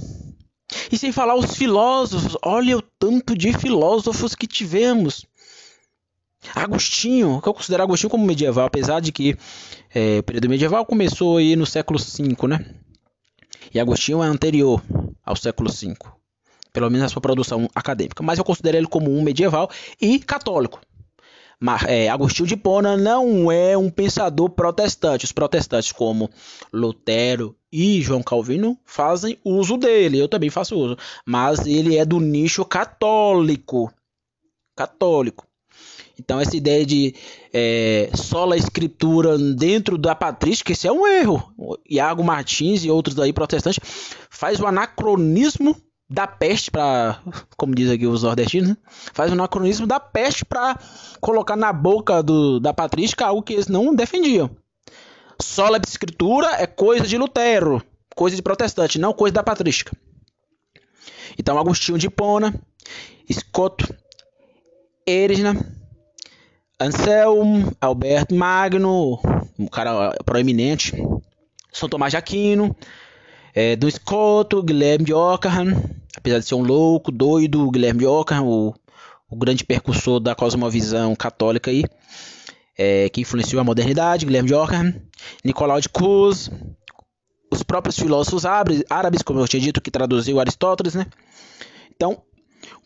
E sem falar os filósofos, olha o tanto de filósofos que tivemos. Agostinho, que eu considero Agostinho como medieval, apesar de que é, o período medieval começou aí no século V, né? E Agostinho é anterior ao século V, pelo menos na sua produção acadêmica. Mas eu considero ele como um medieval e católico. Mas, é, Agostinho de Pona não é um pensador protestante. Os protestantes, como Lutero e João Calvino, fazem uso dele. Eu também faço uso. Mas ele é do nicho católico. Católico. Então, essa ideia de é, sola escritura dentro da patrística, esse é um erro. Iago Martins e outros aí protestantes faz o anacronismo da peste para, como diz aqui os nordestinos, né? faz o anacronismo da peste para colocar na boca do, da patrística algo que eles não defendiam. Sola escritura é coisa de Lutero, coisa de protestante, não coisa da patrística. Então, Agostinho de Hipona, Escoto, Erisna, Anselmo, Alberto Magno, um cara proeminente, São Tomás de Aquino, é, do Escoto, Guilherme de Ockham, apesar de ser um louco, doido, Guilherme de Ockham, o, o grande percursor da cosmovisão católica aí, é, que influenciou a modernidade, Guilherme de Ockham, Nicolau de Cruz, os próprios filósofos árabes, como eu tinha dito, que traduziu Aristóteles, né? Então,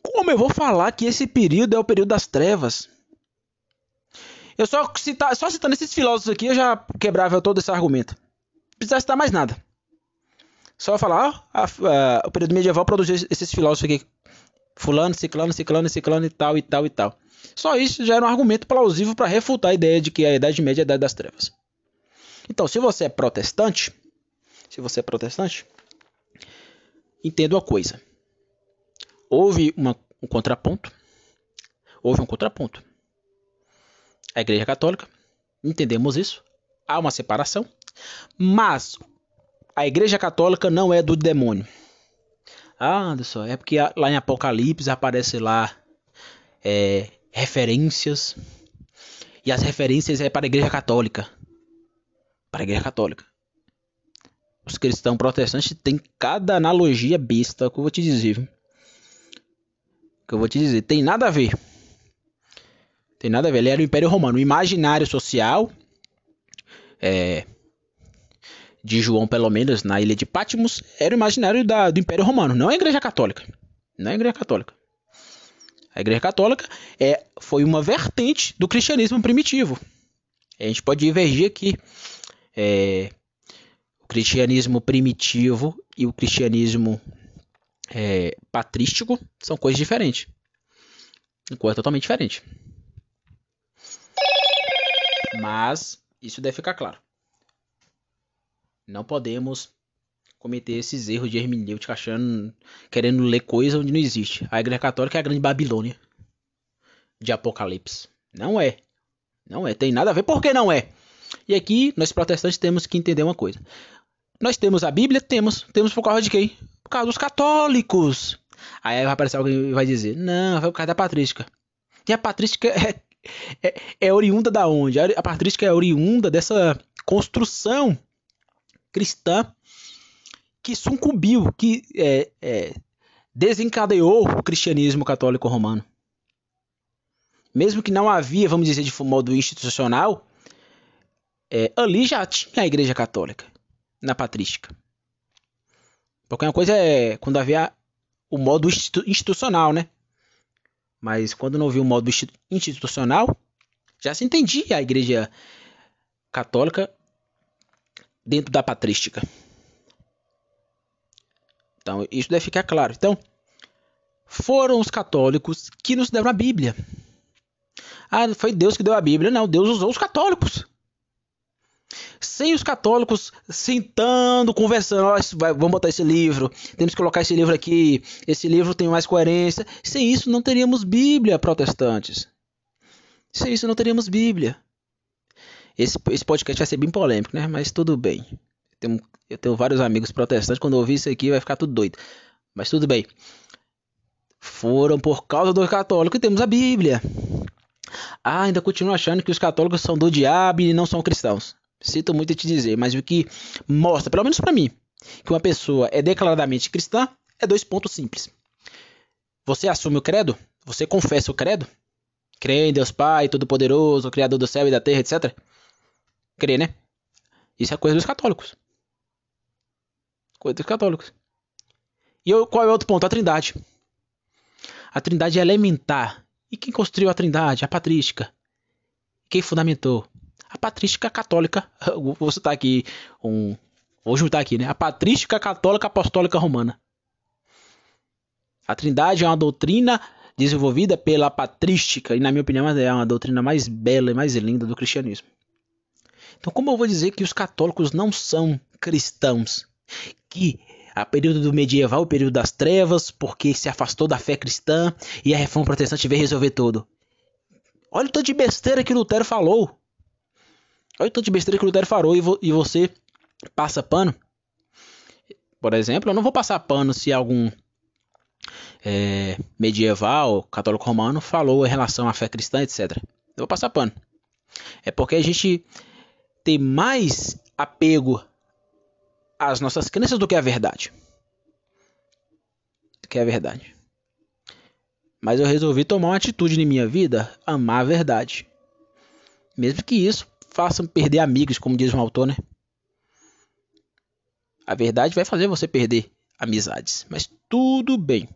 como eu vou falar que esse período é o período das trevas? Eu só, só citando esses filósofos aqui, eu já quebrava todo esse argumento. Não precisa citar mais nada. Só falar, ó, a, a, o período medieval produziu esses filósofos aqui. Fulano, ciclano, ciclano, ciclano e tal, e tal, e tal. Só isso já era um argumento plausível para refutar a ideia de que a Idade Média é a Idade das Trevas. Então, se você é protestante, se você é protestante, entenda uma coisa. Houve uma, um contraponto. Houve um contraponto a Igreja Católica. Entendemos isso. Há uma separação. Mas a Igreja Católica não é do demônio. Ah, Anderson, é porque lá em Apocalipse aparece lá é, referências. E as referências é para a Igreja Católica. Para a Igreja Católica. Os cristãos protestantes têm cada analogia besta que eu vou te dizer. Que eu vou te dizer. Tem nada a ver. Tem nada a ver. Ele era o Império Romano. O imaginário social é, de João, pelo menos, na ilha de Patmos, era o imaginário da, do Império Romano, não a Igreja Católica. Não a Igreja Católica. A Igreja Católica é, foi uma vertente do cristianismo primitivo. A gente pode divergir aqui. É, o cristianismo primitivo e o cristianismo é, patrístico são coisas diferentes. Coisa totalmente diferente. Mas isso deve ficar claro. Não podemos cometer esses erros de hermenêutica achando, querendo ler coisa onde não existe. A Igreja Católica é a grande Babilônia de Apocalipse. Não é. Não é. Tem nada a ver. Por que não é? E aqui, nós protestantes temos que entender uma coisa. Nós temos a Bíblia? Temos. Temos por causa de quem? Por causa dos católicos. Aí vai aparecer alguém e vai dizer: Não, foi por causa da patrística. E a patrística é é, é oriunda da onde? A patrística é oriunda dessa construção cristã que sucumbiu, que é, é, desencadeou o cristianismo católico romano. Mesmo que não havia, vamos dizer, de modo institucional, é, ali já tinha a igreja católica, na patrística. Porque uma coisa é quando havia o modo institucional, né? Mas quando não havia um modo institucional, já se entendia a igreja católica dentro da patrística. Então, isso deve ficar claro. Então, foram os católicos que nos deram a Bíblia. Ah, foi Deus que deu a Bíblia. Não, Deus usou os católicos sem os católicos sentando, conversando, oh, vamos botar esse livro, temos que colocar esse livro aqui, esse livro tem mais coerência. Sem isso não teríamos Bíblia, protestantes. Sem isso não teríamos Bíblia. Esse, esse podcast vai ser bem polêmico, né? Mas tudo bem. Eu tenho, eu tenho vários amigos protestantes, quando ouvir isso aqui vai ficar tudo doido. Mas tudo bem. Foram por causa dos católicos que temos a Bíblia. Ah, ainda continuo achando que os católicos são do diabo e não são cristãos. Sinto muito te dizer, mas o que mostra, pelo menos para mim, que uma pessoa é declaradamente cristã é dois pontos simples. Você assume o credo? Você confessa o credo? Crê em Deus Pai, Todo-Poderoso, Criador do céu e da terra, etc. Crê, né? Isso é coisa dos católicos. Coisa dos católicos. E eu, qual é o outro ponto? A trindade. A trindade é elementar. E quem construiu a trindade? A patrística. Quem fundamentou? A patrística católica, vou citar aqui um, vou juntar aqui, né? A patrística católica apostólica romana. A Trindade é uma doutrina desenvolvida pela patrística e na minha opinião é uma doutrina mais bela e mais linda do cristianismo. Então, como eu vou dizer que os católicos não são cristãos, que a período do medieval, o período das trevas, porque se afastou da fé cristã e a reforma protestante veio resolver tudo. Olha o tanto de besteira que Lutero falou. Olha o tanto de besteira que o Lutero falou e, vo e você passa pano. Por exemplo, eu não vou passar pano se algum é, medieval, católico romano, falou em relação à fé cristã, etc. Eu vou passar pano. É porque a gente tem mais apego às nossas crenças do que à verdade. Do que a verdade. Mas eu resolvi tomar uma atitude em minha vida, amar a verdade. Mesmo que isso façam perder amigos, como diz um autor, né? A verdade vai fazer você perder amizades, mas tudo bem.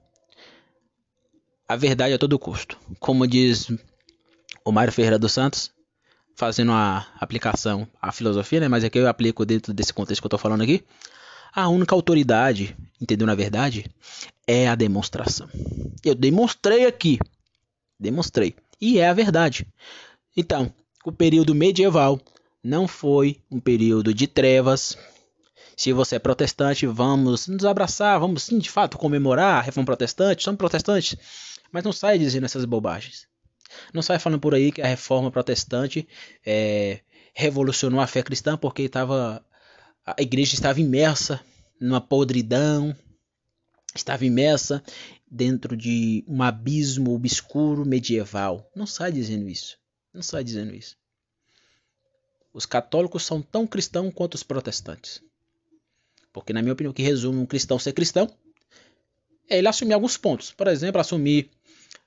A verdade a todo custo. Como diz o Mário Ferreira dos Santos, fazendo a aplicação à filosofia, né? Mas é que eu aplico dentro desse contexto que eu estou falando aqui. A única autoridade, entendeu na verdade, é a demonstração. Eu demonstrei aqui. Demonstrei. E é a verdade. Então, o período medieval não foi um período de trevas. Se você é protestante, vamos nos abraçar, vamos sim de fato comemorar a reforma protestante, somos protestantes, mas não saia dizendo essas bobagens. Não sai falando por aí que a reforma protestante é, revolucionou a fé cristã porque estava a igreja estava imersa numa podridão, estava imersa dentro de um abismo obscuro medieval. Não sai dizendo isso. Não sai dizendo isso. Os católicos são tão cristãos quanto os protestantes. Porque, na minha opinião, o que resume um cristão ser cristão é ele assumir alguns pontos. Por exemplo, assumir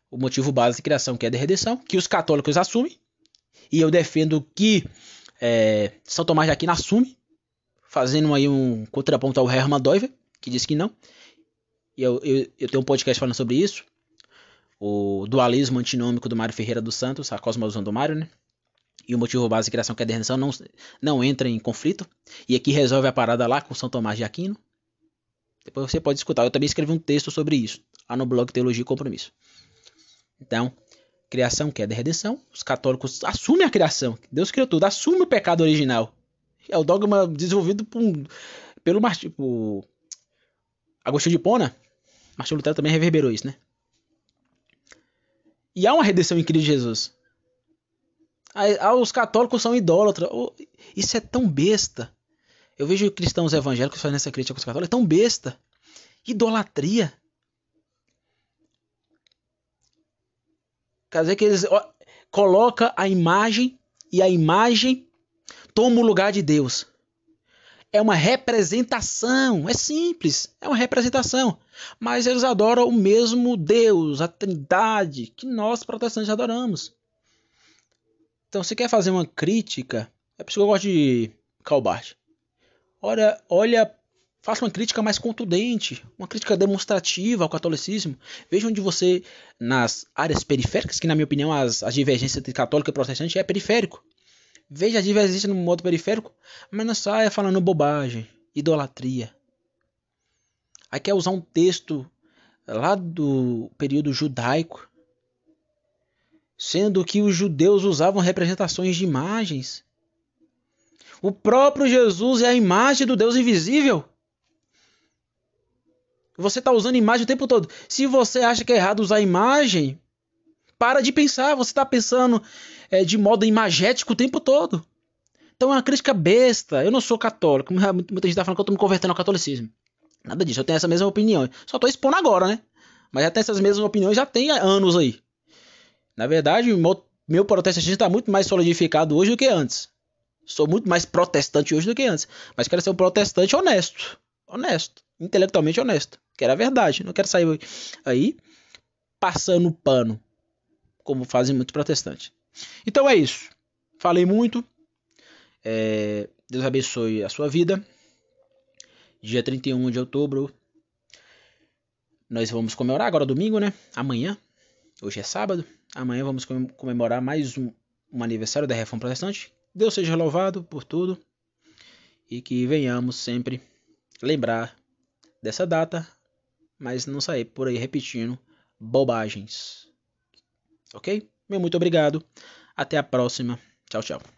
o motivo básico de criação, que é a de redenção, que os católicos assumem. E eu defendo que é, São Tomás de Aquino assume, fazendo aí um contraponto ao Hermann Doiver, que diz que não. E eu, eu, eu tenho um podcast falando sobre isso. O dualismo antinômico do Mário Ferreira dos Santos, a cosmovisão do Mário, né? E o motivo básico de criação, que é a redenção, não, não entra em conflito. E aqui resolve a parada lá com São Tomás de Aquino. Depois você pode escutar. Eu também escrevi um texto sobre isso, lá no blog Teologia e Compromisso. Então, criação, queda e redenção. Os católicos assumem a criação. Deus criou tudo, assume o pecado original. É o dogma desenvolvido por, pelo por Agostinho de Pona. Martinho Lutero também reverberou isso, né? E há uma redenção em Cristo Jesus. Ah, os católicos são idólatras. Isso é tão besta. Eu vejo cristãos evangélicos fazendo essa crítica com os católicos. É tão besta. Idolatria. Quer dizer que eles colocam a imagem e a imagem toma o lugar de Deus. É uma representação, é simples, é uma representação. Mas eles adoram o mesmo Deus, a Trindade, que nós protestantes adoramos. Então, se quer fazer uma crítica, é por isso que eu gosto de Calbart. Olha, olha Faça uma crítica mais contundente, uma crítica demonstrativa ao catolicismo. Veja onde você, nas áreas periféricas, que na minha opinião as, as divergências entre católico e protestante é periférico. Veja a divergência no modo periférico, mas não saia falando bobagem, idolatria. Aí quer usar um texto lá do período judaico, sendo que os judeus usavam representações de imagens. O próprio Jesus é a imagem do Deus invisível. Você está usando imagem o tempo todo. Se você acha que é errado usar imagem, para de pensar. Você está pensando é, de modo imagético o tempo todo. Então é uma crítica besta. Eu não sou católico. Muita gente está falando que eu estou me convertendo ao catolicismo. Nada disso. Eu tenho essa mesma opinião. Só estou expondo agora, né? Mas já tem essas mesmas opiniões já tem anos aí. Na verdade, meu, protestantismo está muito mais solidificado hoje do que antes. Sou muito mais protestante hoje do que antes. Mas quero ser um protestante honesto. Honesto. Intelectualmente honesto. Quero a verdade. Não quero sair aí passando pano, como fazem muitos protestantes. Então é isso. Falei muito. É, Deus abençoe a sua vida. Dia 31 de outubro. Nós vamos comemorar agora domingo, né? Amanhã. Hoje é sábado. Amanhã vamos comemorar mais um, um aniversário da Reforma Protestante. Deus seja louvado por tudo. E que venhamos sempre lembrar dessa data mas não sair por aí repetindo bobagens. Ok? Meu muito obrigado. Até a próxima. Tchau, tchau.